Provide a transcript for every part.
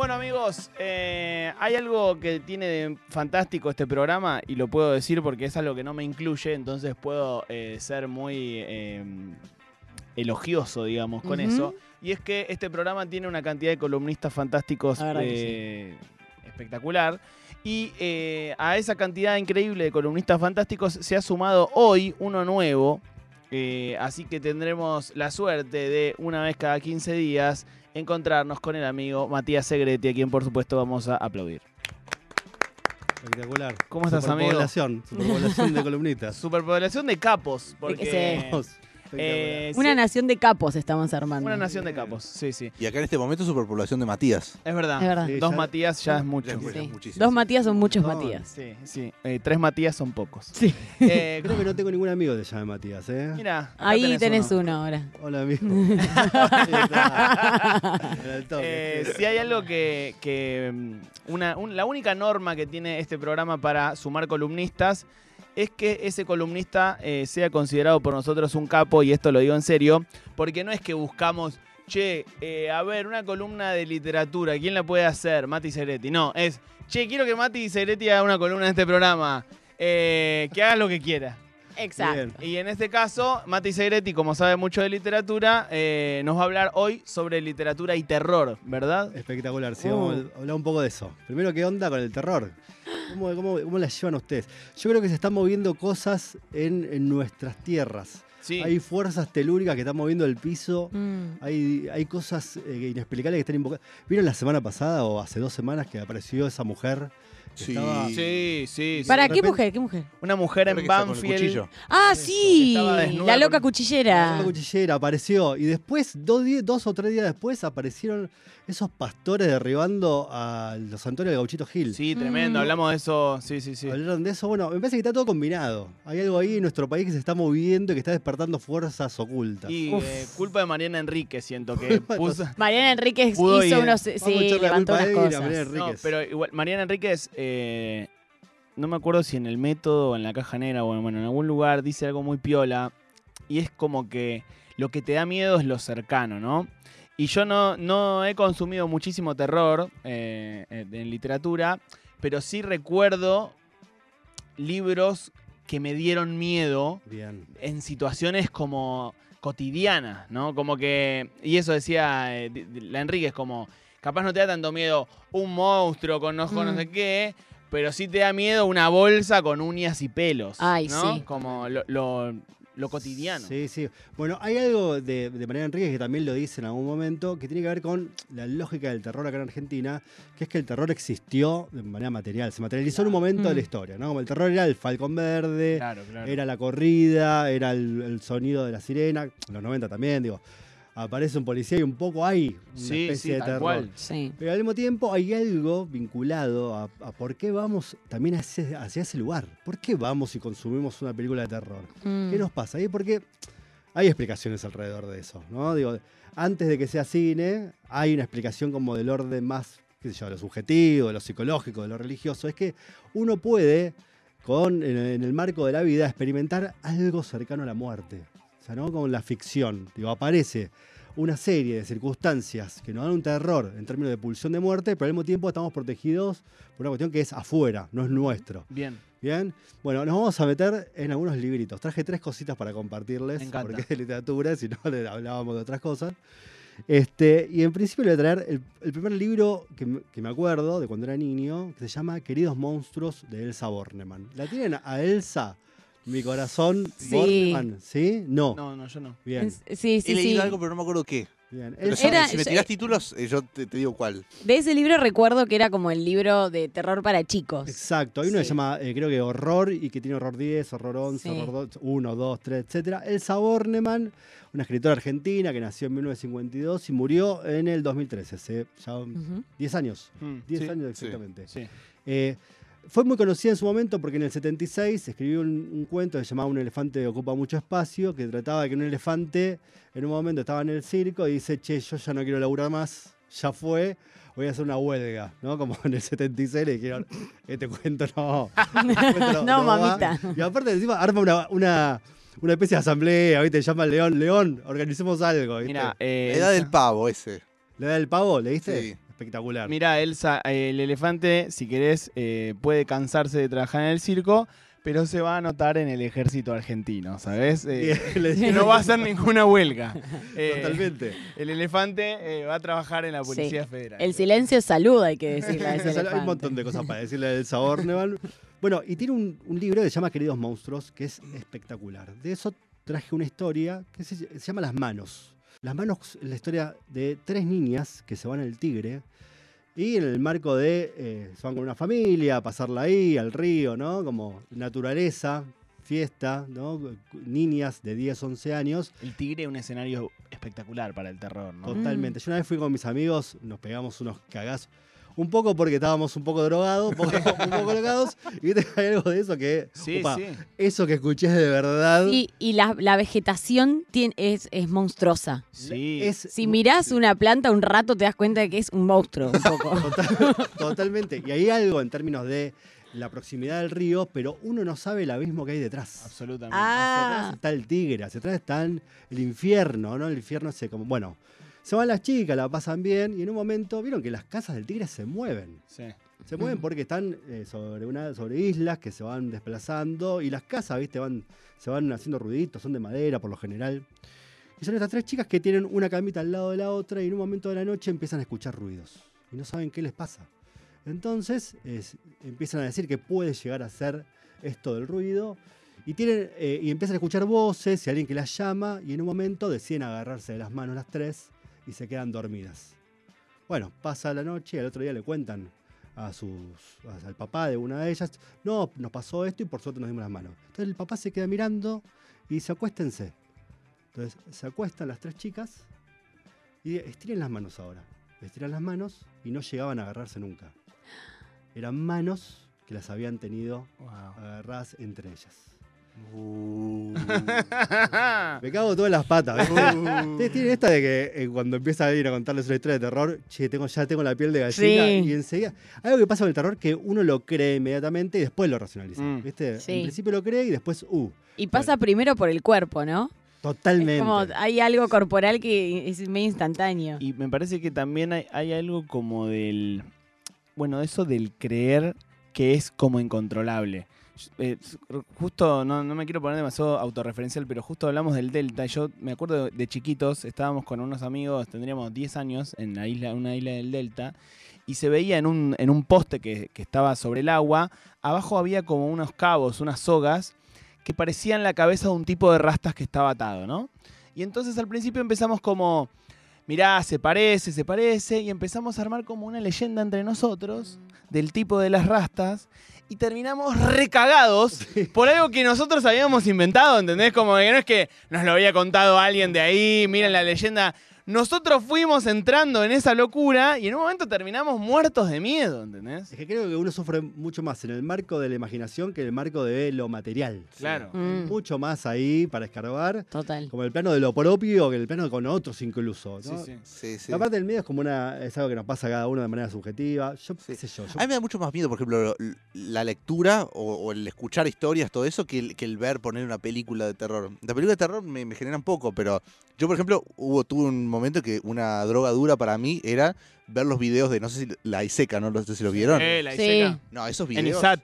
Bueno amigos, eh, hay algo que tiene de fantástico este programa y lo puedo decir porque es algo que no me incluye, entonces puedo eh, ser muy eh, elogioso, digamos, con eso. Y es que este programa tiene una cantidad de columnistas fantásticos eh, espectacular. Y a esa cantidad increíble de columnistas fantásticos se ha sumado hoy uno nuevo. Eh, así que tendremos la suerte de una vez cada 15 días encontrarnos con el amigo Matías Segretti, a quien por supuesto vamos a aplaudir. Espectacular. ¿Cómo estás, amigo? Superpoblación, superpoblación de columnitas. Superpoblación de capos, porque Sí. Eh, Una sí, nación de capos estamos armando. una nación de capos, sí, sí. Y acá en este momento superpoblación de Matías. Es verdad. Es verdad. Sí, Dos ya- Matías ya es mucho. Ya es Sí. muchísimo. Dos Matías son muchos No. Matías. Sí, sí. Eh, tres Matías son pocos. Sí. Eh, Creo que no tengo ningún amigo que se llame Matías, ¿eh? Mira, Ahí tenés, uno. uno. ahora. Hola, amigo. Eh, si hay algo que, que, mm, una, un- la única norma que tiene este programa para sumar columnistas es que ese columnista eh, sea considerado por nosotros un capo, y esto lo digo en serio, porque no es que buscamos, che, eh, a ver, una columna de literatura, ¿quién la puede hacer? Mati Segretti. No, es, che, quiero que Mati Segretti haga una columna en este programa, eh, que haga lo que quiera. Exacto. Bien. Y en este caso, Mati Segretti, como sabe mucho de literatura, eh, nos va a hablar hoy sobre literatura y terror, ¿verdad? Espectacular, sí, vamos a hablar un poco de eso. Primero, ¿qué onda con el terror? ¿Cómo, cómo, cómo la llevan ustedes? Yo creo que se están moviendo cosas en, en nuestras tierras. Sí. Hay fuerzas telúricas que están moviendo el piso. Mm. Hay, hay cosas eh, inexplicables que están invocadas. ¿Vieron la semana pasada o hace dos semanas que apareció esa mujer? Sí. estaba- Sí, sí. sí. ¿Para qué mujer? ¿Qué mujer? Una mujer en Banfield. Ah, sí. La loca con- cuchillera. La cuchillera apareció y después, dos, o tres días después, aparecieron esos pastores derribando a los santuarios de Gauchito Gil. Sí, tremendo. Mm. Hablamos de eso. Sí, sí, sí. Hablaron de eso. Bueno, me parece que está todo combinado. Hay algo ahí en nuestro país que se está moviendo y que está despertando fuerzas ocultas. Y eh, culpa de Mariana Enrique, siento que puso. Mariana Enríquez hizo ir. unos. Sí, levantó unas cosas. Mariana No, Enríquez. pero igual, Mariana Enríquez, eh, no me acuerdo si en el método o en la caja negra o en, bueno, en algún lugar dice algo muy piola. Y es como que lo que te da miedo es lo cercano, ¿no? Y yo no, no he consumido muchísimo terror eh, en en literatura, pero sí recuerdo libros que me dieron miedo Bien. en situaciones como cotidianas, ¿no? Como que, y eso decía eh, la Enríquez, como, capaz no te da tanto miedo un monstruo con ojos no Mm. sé qué, pero sí te da miedo una bolsa con uñas y pelos, Ay, ¿no? sí. Como lo, lo- lo cotidiano. Sí, sí. Bueno, hay algo de, de Mariana Enríquez que también lo dice en algún momento, que tiene que ver con la lógica del terror acá en Argentina, que es que el terror existió de manera material, se materializó en un momento de Mm. la historia, ¿no? Como el terror era el falcón verde, Claro, claro. era la corrida, era el, el sonido de la sirena, en los 90 también, digo. Aparece un policía y un poco hay una sí, especie sí, de tal terror. cual. Sí. Pero al mismo tiempo hay algo vinculado a, a por qué vamos también hacia, hacia ese lugar. ¿Por qué vamos y consumimos una película de terror? Mm. ¿Qué nos pasa ahí? Porque hay explicaciones alrededor de eso, ¿no? Digo, antes de que sea cine, hay una explicación como del orden más, qué sé yo, de lo subjetivo, de lo psicológico, de lo religioso. Es que uno puede, con, en el marco de la vida, experimentar algo cercano a la muerte. O sea, ¿no? Con la ficción. Digo, aparece una serie de circunstancias que nos dan un terror en términos de pulsión de muerte, pero al mismo tiempo estamos protegidos por una cuestión que es afuera, no es nuestro. Bien. Bien, bueno, nos vamos a meter en algunos libritos. Traje tres cositas para compartirles, Me porque es de literatura, si no le hablábamos de otras cosas. Este, y en principio le voy a traer el, el primer libro que, me- que me acuerdo de cuando era niño, que se llama Queridos Monstruos de Elsa Bornemann. ¿La tienen a Elsa? Mi corazón, Sí. ¿sí? No. No, no, yo no. Bien, Sí, He sí. leído algo, pero no me acuerdo qué. bien. Pero Elsa- si- Era- si me tirás títulos, eh, yo te, te digo cuál. De ese libro recuerdo que era como el libro de terror para chicos. Exacto, hay uno que se llama, eh, creo que Horror, y que tiene Horror 10, Horror 11, Sí. Horror 2, 1, 2, 3, etc. Elsa Bornemann, una escritora argentina que nació en 1952 y murió en el 2013, hace ya Ujú. 10 años. Mm, 10 sí, años sí. exactamente. Sí. Eh, fue muy conocida en su momento porque en el 76 escribió un, un cuento que se llamaba Un elefante ocupa mucho espacio, que trataba de que un elefante en un momento estaba en el circo y dice, che, yo ya no quiero laburar más, ya fue, voy a hacer una huelga, ¿no? Como en el 76 le dijeron, este cuento no. este cuento No, va". mamita. Y aparte encima arma una, una, una especie de asamblea, ¿viste? Llama al León, León, organicemos algo, ¿viste? Mira, eh, La edad del pavo, ese. ¿Le da el pavo? ¿Leíste? Sí. Espectacular. Mirá, Elsa, eh, el elefante, si querés, eh, puede cansarse de trabajar en el circo, pero se va a anotar en el ejército argentino, ¿sabes? Eh, no va a hacer ninguna huelga. Eh, Totalmente. El elefante eh, va a trabajar en la Policía Sí. Federal. El silencio es salud, hay que decirle a ese Hay un montón de cosas para decirle del sabor. Bueno, y tiene un, un libro que se llama Queridos Monstruos, que es espectacular. De eso traje una historia que se, se llama Las Manos. Las Manos es la historia de tres niñas que se van al Tigre y en el marco de, eh, se van con una familia a pasarla ahí, al río, ¿no? Como naturaleza, fiesta, ¿no? Niñas de 10, 11 años. El tigre es un escenario espectacular para el terror, ¿no? Totalmente. Yo una vez fui con mis amigos, nos pegamos unos cagazos. Un poco porque estábamos un poco drogados, un poco, un poco drogados. Y viste, hay algo de eso que. Sí, sí. Eso que escuché es de verdad. Sí, y la, la vegetación tiene- es, es monstruosa. Sí. Es, Si mirás una planta un rato te das cuenta de que es un monstruo un poco. Total- totalmente. Y hay algo en términos de la proximidad del río, pero uno no sabe el abismo que hay detrás. Absolutamente. Hacia atrás ah, está el tigre, hacia atrás está el infierno, ¿no? El infierno se como. Bueno, se van las chicas, la pasan bien, y en un momento, vieron que las casas del tigre se mueven. Sí. Se mueven porque están eh, sobre, una, sobre islas que se van desplazando y las casas, viste, van, se van haciendo ruiditos, son de madera por lo general. Y son estas tres chicas que tienen una camita al lado de la otra y en un momento de la noche empiezan a escuchar ruidos y no saben qué les pasa. Entonces es- empiezan a decir que puede llegar a ser esto del ruido y, tienen, eh, y empiezan a escuchar voces y alguien que las llama y en un momento deciden agarrarse de las manos las tres y se quedan dormidas. Bueno, pasa la noche y al otro día le cuentan a sus, a- al papá de una de ellas, no, nos pasó esto y por suerte nos dimos las manos. Entonces el papá se queda mirando y dice, acuéstense. Entonces se acuestan las tres chicas y estiren las manos ahora. Estiran las manos y no llegaban a agarrarse nunca. Eran manos que las habían tenido Wow. agarradas entre ellas. Uh. Me cago todas las patas. ¿viste? Ustedes tienen esta de que eh, cuando empieza a ir a contarles una historia de terror, che, tengo, ya tengo la piel de gallina Sí. y enseguida. Algo que pasa con el terror que uno lo cree inmediatamente y después lo racionaliza. Mm. ¿Viste? Sí. En principio lo cree y después, uh, y pasa primero por el cuerpo, ¿no? totalmente. Es como hay algo corporal que es medio instantáneo. Y me parece que también hay, hay algo como del. Bueno, eso del creer que es como incontrolable. Eh, justo, no, no me quiero poner demasiado autorreferencial, pero justo hablamos del Delta. Yo me acuerdo de chiquitos, estábamos con unos amigos, tendríamos 10 años en la isla, una isla del Delta, y se veía en un, en un poste que, que estaba sobre el agua, abajo había como unos cabos, unas sogas, que parecían la cabeza de un tipo de rastas que estaba atado, ¿no? Y entonces al principio empezamos como, mirá, se parece, se parece, y empezamos a armar como una leyenda entre nosotros del tipo de las rastas, y terminamos recagados por algo que nosotros habíamos inventado, ¿entendés? Como que no es que nos lo había contado alguien de ahí, miren la leyenda. Nosotros fuimos entrando en esa locura y en un momento terminamos muertos de miedo, ¿entendés? Es que creo que uno sufre mucho más en el marco de la imaginación que en el marco de lo material. Claro. Mm, Mucho más ahí para escarbar, total. como el plano de lo propio que el plano con otros incluso. Sí, ¿no? sí. Sí, sí. La parte del miedo es como una, es algo que nos pasa a cada uno de manera subjetiva. Yo qué sé yo. yo- A mí me da mucho más miedo, por ejemplo, lo- la lectura o, o el escuchar historias, todo eso, que el, que el ver poner una película de terror. La película de terror me, me genera un poco, pero yo, por ejemplo, hubo tuve un momento que una droga dura para mí era ver los videos de, no sé si la Iseca, no, no sé si lo vieron. Eh, la Sí. Iseca. No, esos En videos. ISAT,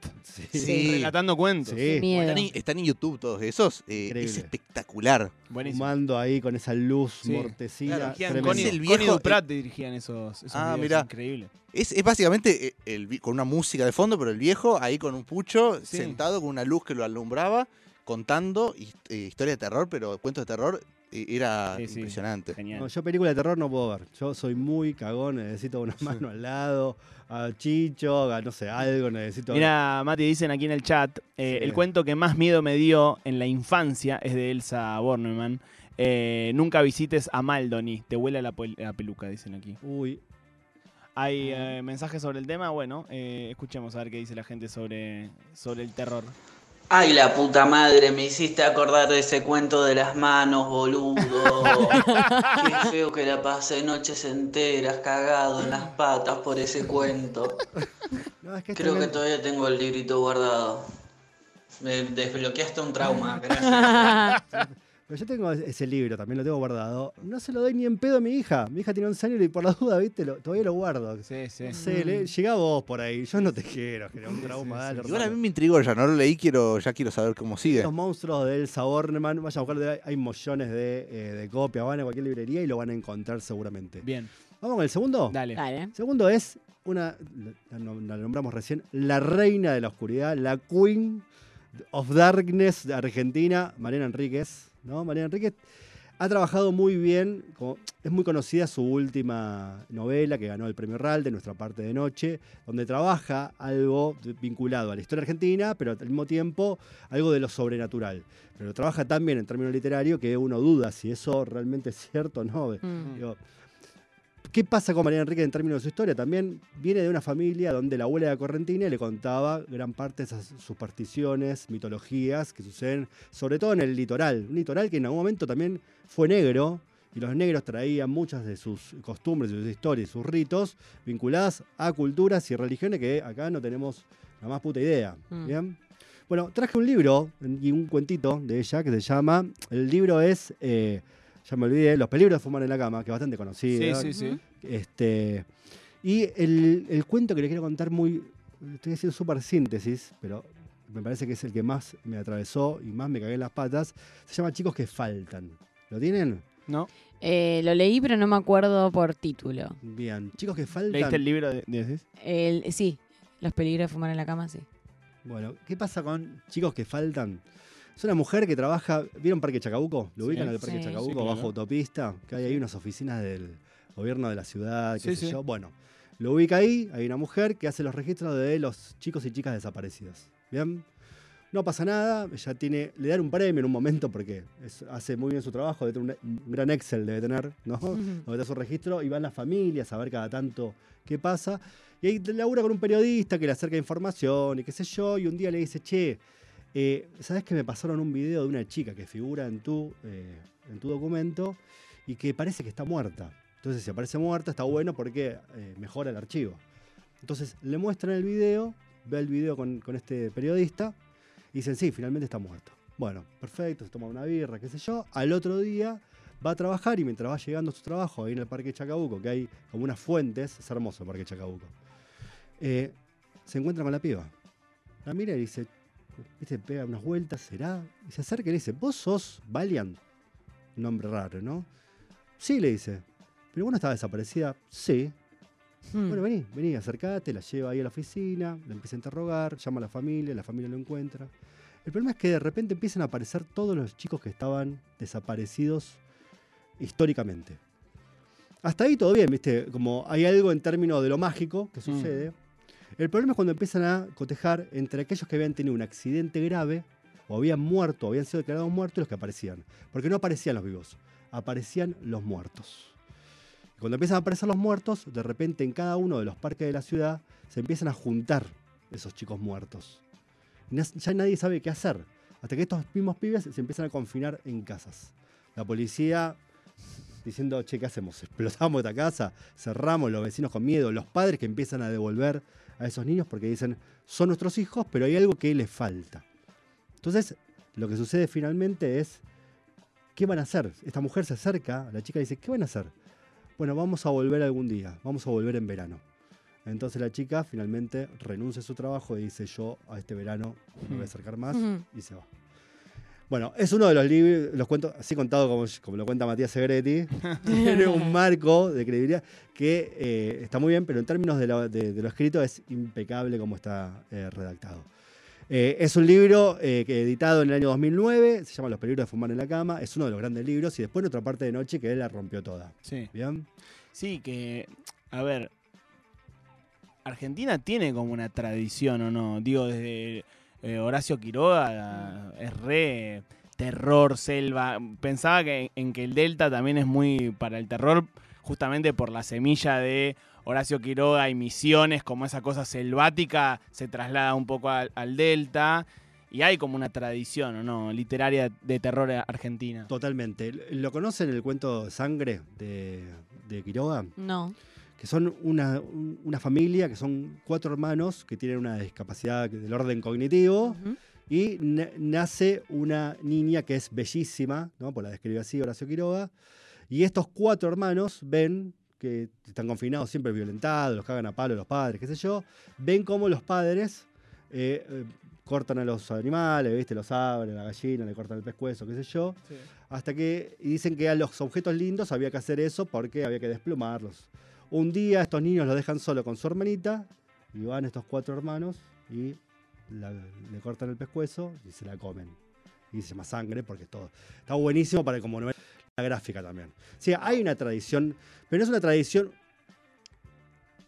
Sí. Sí. relatando cuentos. Sí. Están en, están en YouTube todos esos. eh, es espectacular. Buenísimo. Fumando ahí con esa luz Sí. mortecina. Claro, Dirigían. Connie, Es el Connie viejo- Duprat dirigían esos, esos Ah, videos, mirá. increíble. Es, es básicamente eh, el, con una música de fondo, pero el viejo ahí con un pucho, Sí. sentado con una luz que lo alumbraba, contando his- eh, historia de terror, pero cuentos de terror, eh, era Sí, sí. impresionante. Genial. No, yo película de terror no puedo ver. Yo soy muy cagón, necesito una mano al lado, a Chicho, a no sé, algo, necesito. Mira, Mati, dicen aquí en el chat, eh, Sí. el cuento que más miedo me dio en la infancia es de Elsa Bornemann. Eh, nunca visites a Maldoni, te huele la, pel- la peluca, dicen aquí. Uy, ¿Hay eh, mensajes sobre el tema? Bueno, eh, escuchemos a ver qué dice la gente sobre, sobre el terror. Ay, la puta madre, me hiciste acordar de ese cuento de las manos, boludo. Qué feo que la pasé noches enteras cagado en las patas por ese cuento. no, es que Creo que todavía tengo el librito guardado. Me desbloqueaste un trauma, gracias. Pero yo tengo ese libro, también lo tengo guardado. No se lo doy ni en pedo a mi hija. Mi hija tiene 11 años y por la duda, viste, lo- todavía lo guardo. Sí, sí. No sé, le- llegá vos por ahí. Yo no te quiero, que un trauma. sí, dale, sí. Igual a mí me intrigó ya, no lo leí, quiero, ya quiero saber cómo sigue. Los monstruos de Elsa Bornemann, vayan a buscar, hay millones de, eh, de copias, van a cualquier librería y lo van a encontrar seguramente. Bien, Vamos con el segundo. dale. Dale. Segundo es una, la, la- la nombramos recién, la reina de la oscuridad, la Queen of Darkness de Argentina, Mariana Enríquez. ¿No? Mariana Enríquez ha trabajado muy bien, como- es muy conocida su última novela que ganó el premio RAL de Nuestra parte de noche, donde trabaja algo vinculado a la historia argentina, pero al mismo tiempo algo de lo sobrenatural. Pero trabaja también en términos literarios que uno duda si eso realmente es cierto o no. Mm. Digo, ¿Qué pasa con María Enrique en términos de su historia? También viene de una familia donde la abuela de Correntina le contaba gran parte de esas supersticiones, mitologías que suceden, sobre todo en el litoral. Un litoral que en algún momento también fue negro y los negros traían muchas de sus costumbres, sus historias, sus ritos vinculadas a culturas y religiones que acá no tenemos la más puta idea. Mm. ¿Bien? Bueno, traje un libro y un cuentito de ella que se llama, el libro es, eh, ya me olvidé, Los peligros de fumar en la cama, que es bastante conocido. Sí, sí, sí. Este, y el, el cuento que le quiero contar muy, estoy haciendo súper síntesis, pero me parece que es el que más me atravesó y más me cagué en las patas, se llama Chicos que faltan. ¿Lo tienen? ¿No? Eh, lo leí, pero no me acuerdo por título. Bien, Chicos que faltan. ¿Leíste el libro de, de? El, sí, los peligros de fumar en la cama, sí. Bueno, ¿qué pasa con Chicos que faltan? Es una mujer que trabaja, ¿vieron Parque Chacabuco? ¿Lo Sí. ubican al Parque Sí. Chacabuco, Sí, claro. bajo autopista? Que hay ahí unas oficinas del gobierno de la ciudad, qué Sí, sé sí. yo. Bueno, lo ubica ahí, hay una mujer que hace los registros de los chicos y chicas desaparecidos. ¿Bien? No pasa nada, ella tiene, le dan un premio en un momento porque es- hace muy bien su trabajo, debe tener un, un gran Excel debe tener, ¿no? donde está su registro y van las familias a ver cada tanto qué pasa. Y ahí labura con un periodista que le acerca información y qué sé yo, y un día le dice, che, eh, ¿sabes que me pasaron un video de una chica que figura en tu, eh, en tu documento y que parece que está muerta? Entonces, si aparece muerta, está bueno porque eh, mejora el archivo. Entonces, le muestran el video, ve el video con, con este periodista y dicen, sí, finalmente está muerto. Bueno, perfecto, se toma una birra, qué sé yo. Al otro día va a trabajar y mientras va llegando a su trabajo ahí en el Parque Chacabuco, que hay como unas fuentes, es hermoso el Parque Chacabuco, eh, se encuentra con la piba. La mira y dice, viste, pega unas vueltas, ¿será? Y se acerca y le dice, ¿vos sos Valiant? Un nombre raro, ¿no? Sí, le dice. ¿Pero vos no estabas desaparecida? Sí. Mm. Bueno, vení, vení, acercate, la lleva ahí a la oficina, la empieza a interrogar, llama a la familia, la familia lo encuentra. El problema es que de repente empiezan a aparecer todos los chicos que estaban desaparecidos históricamente. Hasta ahí todo bien, ¿viste? Como hay algo en términos de lo mágico que sucede. El problema es cuando empiezan a cotejar entre aquellos que habían tenido un accidente grave o habían muerto, o habían sido declarados muertos y los que aparecían. Porque no aparecían los vivos, aparecían los muertos. Y cuando empiezan a aparecer los muertos, de repente en cada uno de los parques de la ciudad se empiezan a juntar esos chicos muertos. Y ya nadie sabe qué hacer. Hasta que estos mismos pibes se empiezan a confinar en casas. La policía diciendo, che, ¿qué hacemos? ¿Explotamos esta casa? ¿Cerramos los vecinos con miedo? Los padres que empiezan a devolver a esos niños porque dicen, son nuestros hijos, pero hay algo que les falta. Entonces, lo que sucede finalmente es, ¿qué van a hacer? Esta mujer se acerca, la chica dice, ¿qué van a hacer? Bueno, vamos a volver algún día, vamos a volver en verano. Entonces la chica finalmente renuncia a su trabajo y dice, yo a este verano no me voy a acercar más y se va. Bueno, es uno de los libros, los cuentos, así contado como, como lo cuenta Matías Segretti, tiene un marco de credibilidad que eh, está muy bien, pero en términos de lo, de- de lo escrito es impecable como está eh, redactado. Eh, es un libro eh, que editado en el año 2009, se llama Los peligros de fumar en la cama, es uno de los grandes libros, y después en otra parte de noche que él la rompió toda. Sí. ¿Bien? Sí, que, a ver, Argentina tiene como una tradición, ¿o no? Digo, desde eh, Horacio Quiroga es re terror, selva. Pensaba que, en que el Delta también es muy para el terror, justamente por la semilla de Horacio Quiroga y Misiones, como esa cosa selvática se traslada un poco al, al Delta. Y hay como una tradición, ¿o no? Literaria de terror argentina. Totalmente. ¿Lo conocen el cuento Sangre de, de Quiroga? No. Que son una, un- una familia, que son cuatro hermanos que tienen una discapacidad del orden cognitivo, Ujú. Y na- nace una niña que es bellísima, ¿no? Por la describe así Horacio Quiroga. Y estos cuatro hermanos ven que están confinados, siempre violentados, los cagan a palo los padres, qué sé yo. Ven cómo los padres eh, eh, cortan a los animales, ¿viste? Los abren, a la gallina, le cortan el pescuezo, qué sé yo. Hasta que y dicen que a los objetos lindos había que hacer eso porque había que desplumarlos. Un día estos niños los dejan solo con su hermanita y van estos cuatro hermanos y la- le cortan el pescuezo y se la comen. Y se llama sangre porque es todo. Está buenísimo para como novela gráfica también. Sí, hay una tradición, pero no es una tradición.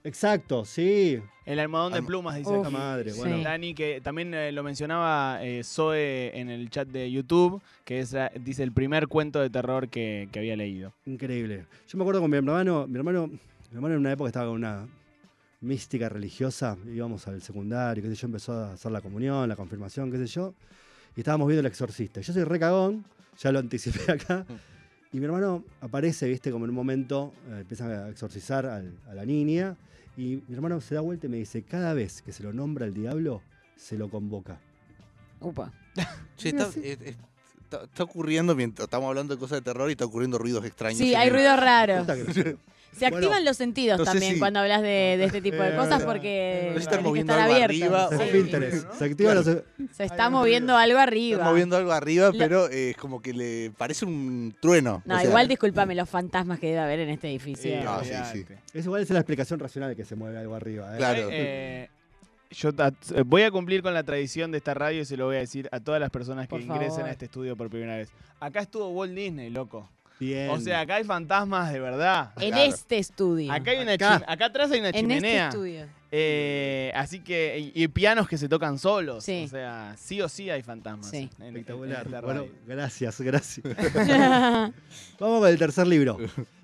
Exacto, sí. El almohadón de plumas, dice Uf, madre, sí. bueno. Dani, que también eh, lo mencionaba eh, Zoe en el chat de YouTube, que es, la- dice, el primer cuento de terror que, que había leído. Increíble. Yo me acuerdo con mi hermano, mi hermano, mi hermano en una época estaba con una mística religiosa, íbamos al secundario, qué sé yo, empezó a hacer la comunión, la confirmación, qué sé yo, y estábamos viendo el exorcista. Yo soy re cagón, ya lo anticipé acá, y mi hermano aparece, viste, como en un momento, eh, empieza a exorcizar al- a la niña, y mi hermano se da vuelta y me dice, cada vez que se lo nombra el diablo, se lo convoca. Upa. Che, está, eh, eh, está- está ocurriendo, mientras estamos hablando de cosas de terror y está ocurriendo ruidos extraños. Sí, hay ruidos raros. Se activan Bueno, los sentidos también cuando hablas de, de este tipo de Es cosas verdad, porque verdad. No sé si están tenés que moviendo estar algo abiertos. arriba Sí. Se activan los... Se está moviendo algo arriba. Están moviendo algo arriba, pero eh, es como que le parece un trueno. No, O sea, igual discúlpame los fantasmas que debe haber en este edificio. Eh, Ah, sí, sí. Es igual es la explicación racional que se mueve algo arriba. ¿eh? Claro. Eh, yo eh, voy a cumplir con la tradición de esta radio y se lo voy a decir a todas las personas que Por ingresen favor. a este estudio por primera vez. Acá estuvo Walt Disney, loco. Bien. O sea, acá hay fantasmas de verdad. En Claro. este estudio. Acá, hay una Acá. acá atrás hay una en este chimenea. estudio. Eh, así que, y, y pianos que se tocan solos. Sí. O sea, sí o sí hay fantasmas. Sí. en- Espectacular. en esta bueno, gracias, gracias. Vamos con el tercer libro.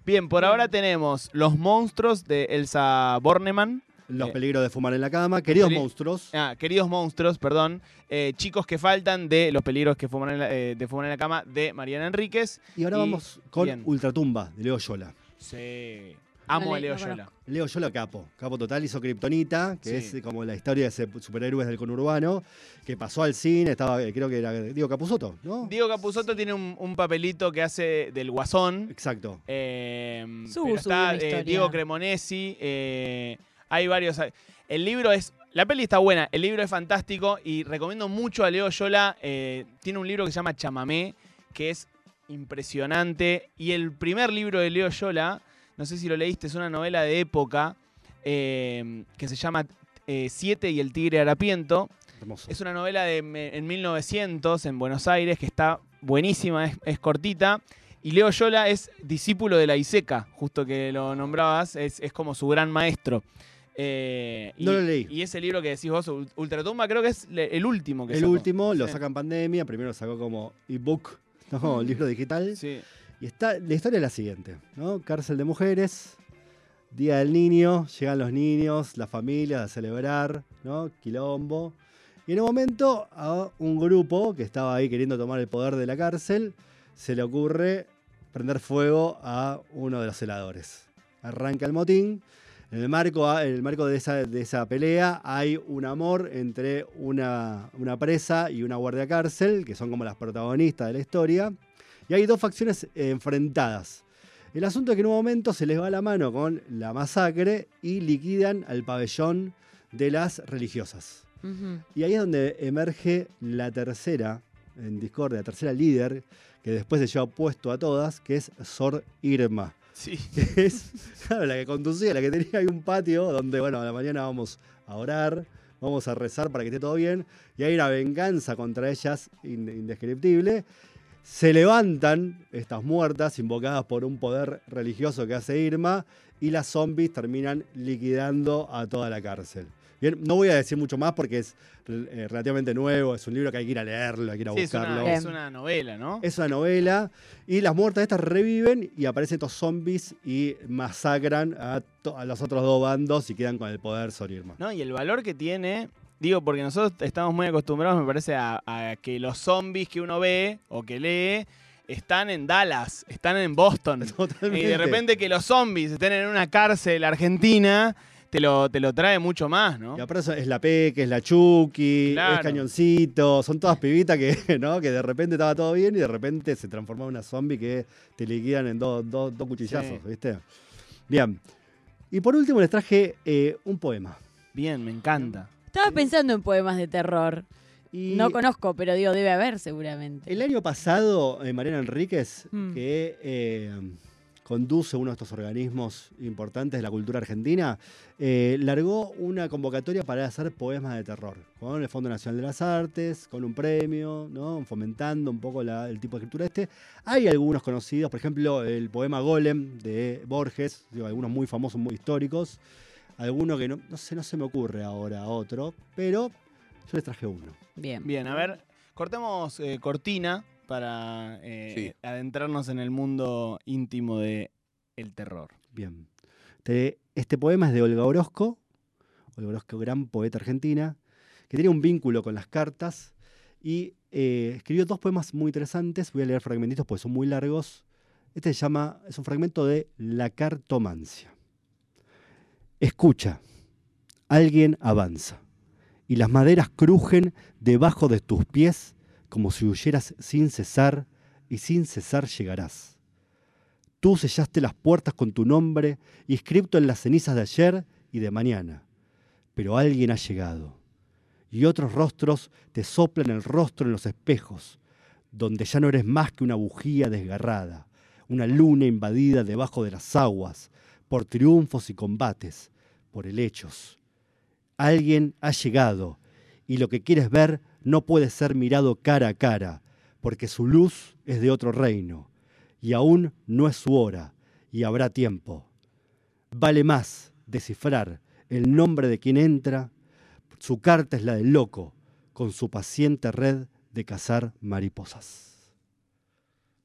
Bien, por ahora tenemos Los monstruos de Elsa Bornemann. Los Eh, peligros de fumar en la cama. Queridos monstruos. Ah, queridos monstruos, perdón. eh, chicos que faltan de Los peligros que fuman en la, eh, de fumar en la cama de Mariana Enríquez. Y ahora y- vamos con bien. Ultratumba, de Leo Yola. Sí. Amo No a le- Leo no Yola. Leo Yola capo. Capo total hizo Kryptonita, que Sí. es como la historia de ese superhéroes del conurbano, que pasó al cine, estaba, creo que era Diego Capusotto, ¿no? Diego Capuzotto tiene un, un papelito que hace del guasón. Exacto. Eh, Su- pero su está eh. Diego Cremonesi. eh, hay varios. El libro es. La peli está buena, el libro es fantástico y recomiendo mucho a Leo Yola. eh, tiene un libro que se llama Chamamé, que es impresionante. Y el primer libro de Leo Yola, no sé si lo leíste, es una novela de época eh, que se llama eh, Siete y el tigre harapiento. Hermoso. Es una novela de en 1900 en Buenos Aires que está buenísima, es, es cortita. Y Leo Yola es discípulo de la Iseca, justo que lo nombrabas, es, es como su gran maestro. Eh, y, No lo leí. Y ese libro que decís vos, Ul- Ultratumba, creo que es el último que el sacó. último lo Sí. saca en pandemia, primero lo sacó como ebook, no, libro digital. Sí. Y está, la historia es la siguiente, ¿no? Cárcel de mujeres, Día del Niño, llegan los niños, las familias a celebrar, ¿no? Quilombo. Y en un momento a un grupo que estaba ahí queriendo tomar el poder de la cárcel, se le ocurre prender fuego a uno de los celadores. Arranca el motín. En el marco, en el marco de, esa, de esa pelea hay un amor entre una, una presa y una guardia cárcel, que son como las protagonistas de la historia. Y hay dos facciones enfrentadas. El asunto es que en un momento se les va la mano con la masacre y liquidan al pabellón de las religiosas. Y ahí es donde emerge la tercera, en Discord, la tercera líder, que después se lleva puesto a todas, que es Sor Irma. Sí. Que es claro, la que conducía, la que tenía ahí un patio donde, bueno, a la mañana vamos a orar, vamos a rezar para que esté todo bien. Y hay una venganza contra ellas in- indescriptible. Se levantan estas muertas invocadas por un poder religioso que hace Irma y las zombies terminan liquidando a toda la cárcel. Bien, no voy a decir mucho más porque es eh, relativamente nuevo, es un libro que hay que ir a leerlo, hay que ir a Sí, es, buscarlo. una, es una novela, ¿no? Es una novela y las muertas estas reviven y aparecen estos zombies y masacran a, los otros dos bandos y quedan con el poder sobre Irma. ¿no? Y el valor que tiene, digo, porque nosotros estamos muy acostumbrados, me parece, a, a que los zombies que uno ve o que lee están en Dallas, están en Boston. Y de repente que los zombies estén en una cárcel argentina, te lo, te lo trae mucho más, ¿no? Y aparte es la Peque, es la Chucky, Claro. es Cañoncito, son todas pibitas que, ¿no? que de repente estaba todo bien y de repente se transformaba en una zombie que te liquidan en dos, dos, dos cuchillazos, Sí. ¿viste? Bien. Y por último les traje eh, un poema. Bien, me encanta. Estaba pensando en poemas de terror. Y No conozco, pero digo, debe haber seguramente. el año pasado, eh, Mariana Enríquez, Mm. que eh, conduce uno de estos organismos importantes de la cultura argentina, eh, largó una convocatoria para hacer poemas de terror, con el Fondo Nacional de las Artes, con un premio, ¿no? fomentando un poco la- el tipo de escritura este. Hay algunos conocidos, por ejemplo, el poema Golem de Borges, digo, algunos muy famosos, muy históricos, alguno que no, no sé, no se me ocurre ahora otro, pero yo les traje uno. Bien. Bien, a ver, cortemos eh, cortina para eh, Sí. adentrarnos en el mundo íntimo de el terror. Bien. Te- este poema es de Olga Orozco, Olga Orozco, gran poeta argentina, que tiene un vínculo con las cartas y eh, escribió dos poemas muy interesantes. Voy a leer fragmentitos porque son muy largos. Este se llama, es un fragmento de La cartomancia. Escucha, alguien avanza y las maderas crujen debajo de tus pies como si huyeras sin cesar y sin cesar llegarás. Tú sellaste las puertas con tu nombre, inscripto en las cenizas de ayer y de mañana. Pero alguien ha llegado. Y otros rostros te soplan el rostro en los espejos, donde ya no eres más que una bujía desgarrada, una luna invadida debajo de las aguas, por triunfos y combates, por helechos. Alguien ha llegado, y lo que quieres ver no puede ser mirado cara a cara, porque su luz es de otro reino y aún no es su hora, y habrá tiempo. Vale más descifrar el nombre de quien entra, su carta es la del loco, con su paciente red de cazar mariposas.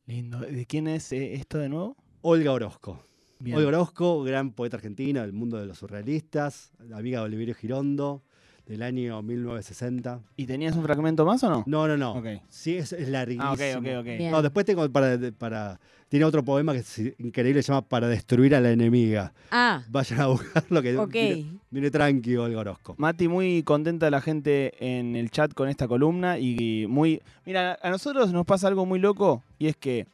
Lindo. ¿De quién es eh, esto de nuevo? Olga Orozco. Bien. Olga Orozco, gran poeta argentina del mundo de los surrealistas, amiga de Oliverio Girondo, del año 1960. ¿Y tenías un fragmento más o no? No, no, no. Ok. Sí, es, es larguísimo. Ah, ok, ok, ok. Bien. No, después tengo para, para. Tiene otro poema que es increíble, se llama Para destruir a la enemiga. Ah, Vayan a buscarlo que ok. viene, viene tranqui Olga Orozco. Mati, muy contenta la gente en el chat con esta columna y muy... Mira, a nosotros nos pasa algo muy loco y es que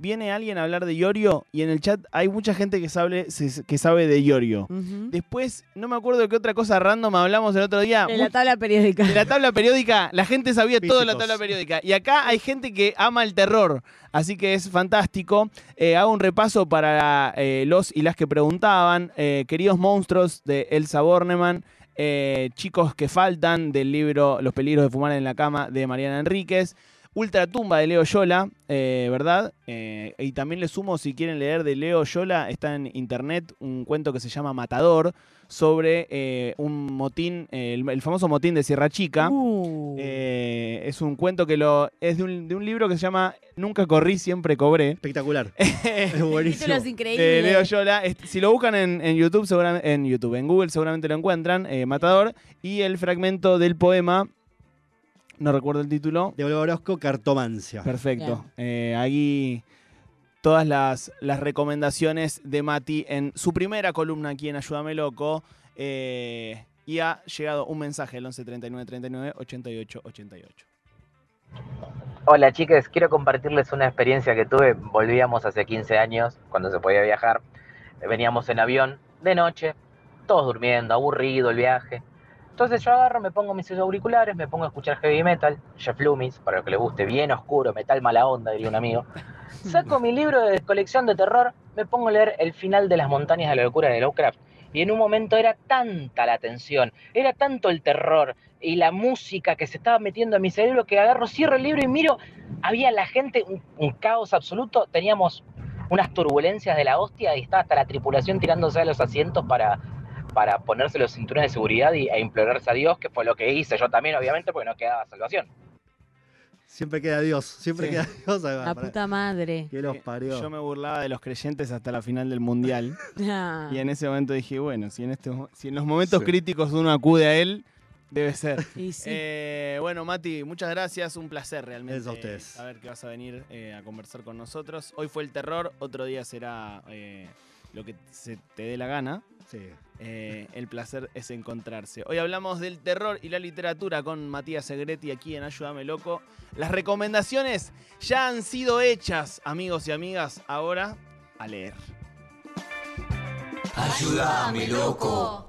viene alguien a hablar de Iorio y en el chat hay mucha gente que sabe, que sabe de Iorio. Ujú. Después, no me acuerdo de qué otra cosa random hablamos el otro día. De la tabla periódica. de la tabla periódica, la gente sabía todo de la tabla periódica. Y acá hay gente que ama el terror. Así que es fantástico. Eh, hago un repaso para eh, los y las que preguntaban. Eh, queridos monstruos de Elsa Bornemann. eh, chicos que faltan del libro Los peligros de fumar en la cama de Mariana Enríquez. Ultratumba de Leo Yola, eh, ¿verdad? Eh, y también le sumo, si quieren leer de Leo Yola, está en internet un cuento que se llama Matador, sobre eh, un motín, eh, el, el famoso motín de Sierra Chica. Uh. Eh, es un cuento que lo es de un, de un libro que se llama Nunca corrí, siempre cobré. Espectacular. es buenísimo. Títulos De increíbles. Leo Yola. Si lo buscan en, en YouTube, seguramente, en YouTube, en Google seguramente lo encuentran, eh, Matador. Y el fragmento del poema, no recuerdo el título. De Olga Orozco, Cartomancia. Perfecto. Eh, ahí todas las, las recomendaciones de Mati en su primera columna aquí en Ayúdame Loco. Eh, y ha llegado un mensaje al 11 39 39 88 88. Hola chicas, quiero compartirles una experiencia que tuve. Volvíamos hace 15 años, cuando se podía viajar. Veníamos en avión, de noche, todos durmiendo, aburrido el viaje. Entonces yo agarro, me pongo mis auriculares, me pongo a escuchar heavy metal, Jeff Loomis, para los que les guste, bien oscuro, metal mala onda, diría un amigo. Saco mi libro de colección de terror, me pongo a leer El final de las montañas de la locura de Lovecraft. Y en un momento era tanta la tensión, era tanto el terror y la música que se estaba metiendo en mi cerebro que agarro, cierro el libro y miro, había la gente, un, un caos absoluto, teníamos unas turbulencias de la hostia y estaba hasta la tripulación tirándose a los asientos para, para ponerse los cinturones de seguridad y, e implorarse a Dios, que fue lo que hice yo también, obviamente, porque no quedaba salvación. Siempre queda Dios, siempre Sí. queda Dios. La puta madre. Que los Eh, parió. Yo me burlaba de los creyentes hasta la final del mundial. Ah. y en ese momento dije, bueno, si en, este, si en los momentos Sí. críticos uno acude a él, debe ser. Y sí. Eh, bueno, Mati, muchas gracias. Un placer realmente. Gracias a ustedes. Saber que vas a venir eh, a conversar con nosotros. Hoy fue el terror, otro día será eh, lo que se te dé la gana. Sí. Eh, el placer es encontrarse. Hoy hablamos del terror y la literatura con Matías Segretti aquí en Ayúdame Loco. Las recomendaciones ya han sido hechas, amigos y amigas. Ahora, a leer. Ayúdame, loco.